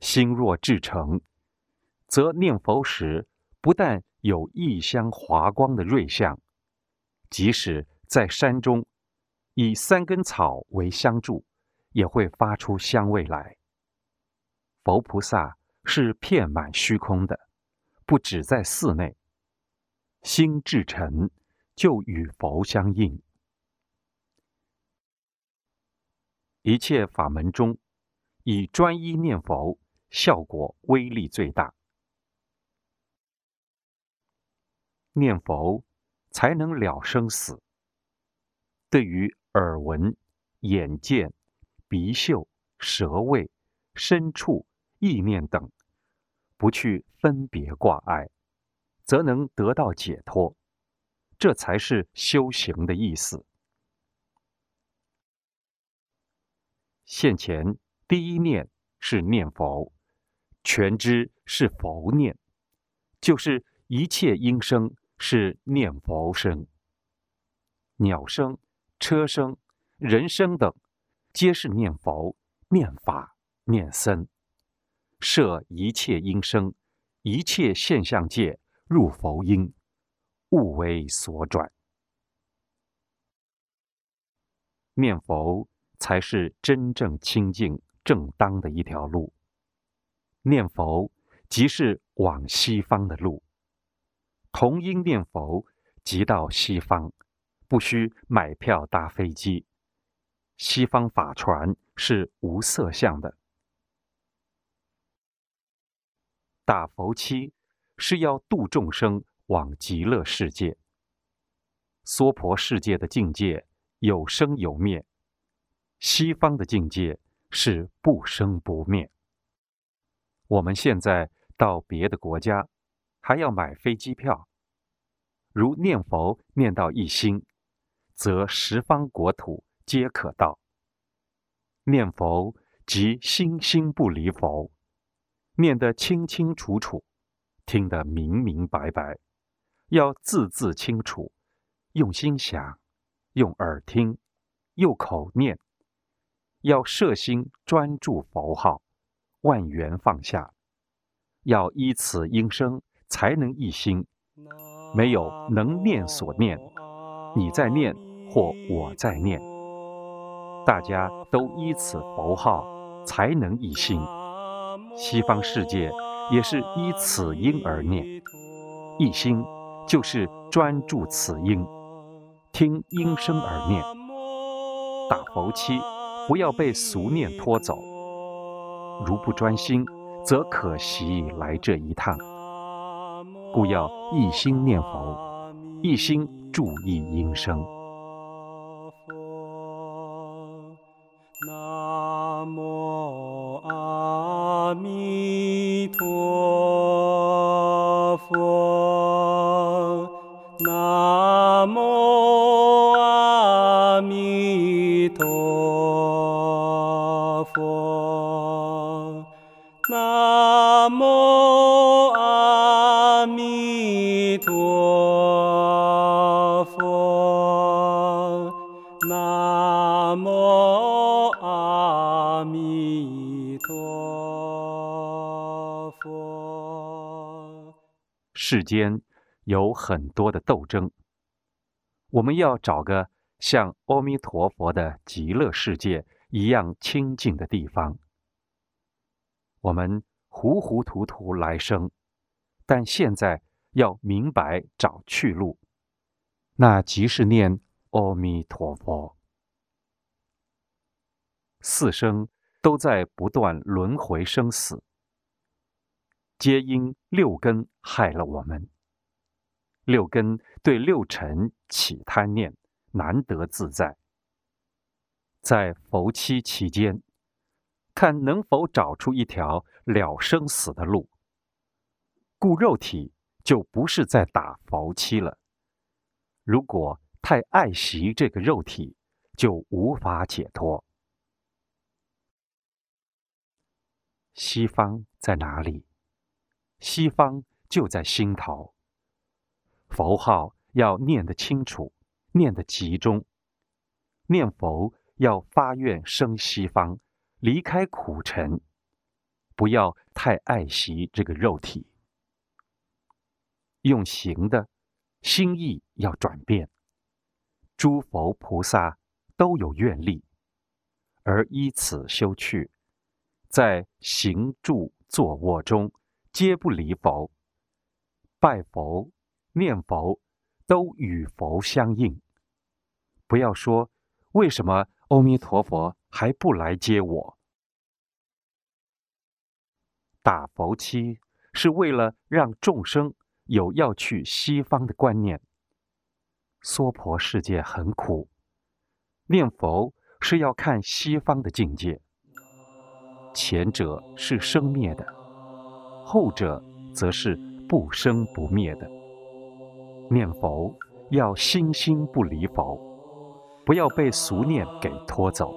心若至诚，则念佛时不但有异香华光的瑞相，即使在山中，以三根草为香柱，也会发出香味来。佛菩萨是遍满虚空的，不只在寺内。心至诚，就与佛相应。一切法门中，以专一念佛效果威力最大。念佛才能了生死。对于耳闻、眼见、鼻嗅、舌味、身处、意念等，不去分别挂碍。则能得到解脱，这才是修行的意思。现前第一念是念佛，全知是佛念，就是一切音声是念佛声，鸟声、车声、人声等，皆是念佛、念法、念僧，摄一切音声，一切现象界。入佛音，物为所转。念佛才是真正清净正当的一条路。念佛即是往西方的路。同音念佛，即到西方，不需买票搭飞机。西方法船是无色相的。打佛七。是要度众生往极乐世界。娑婆世界的境界有生有灭，西方的境界是不生不灭。我们现在到别的国家，还要买飞机票。如念佛念到一心，则十方国土皆可到。念佛即心心不离佛，念得清清楚楚。听得明明白白，要字字清楚，用心想，用耳听，用口念，要摄心专注佛号，万缘放下，要依此音声才能一心。没有能念所念，你在念或我在念，大家都依此佛号才能一心。西方世界。也是依此音而念，一心就是专注此音，听音声而念。打佛七，不要被俗念拖走。如不专心，则可惜来这一趟。故要一心念佛，一心注意音声。南无阿弥陀佛，南无世间有很多的斗争，我们要找个像阿弥陀佛的极乐世界一样清净的地方。我们糊糊涂涂来生，但现在要明白找去路，那即是念阿弥陀佛。四生都在不断轮回生死。皆因六根害了我们。六根对六尘起贪念，难得自在。在佛期期间，看能否找出一条了生死的路。故肉体就不是在打佛期了。如果太爱惜这个肉体，就无法解脱。西方在哪里？西方就在心头，佛号要念得清楚，念得集中。念佛要发愿生西方，离开苦尘，不要太爱惜这个肉体。用行的，心意要转变。诸佛菩萨都有愿力，而依此修去，在行住坐卧中，皆不离佛。拜佛、念佛，都与佛相应。不要说为什么阿弥陀佛还不来接我？打佛七是为了让众生有要去西方的观念。娑婆世界很苦，念佛是要看西方的境界。前者是生灭的，后者则是不生不灭的。念佛要心心不离佛，不要被俗念给拖走。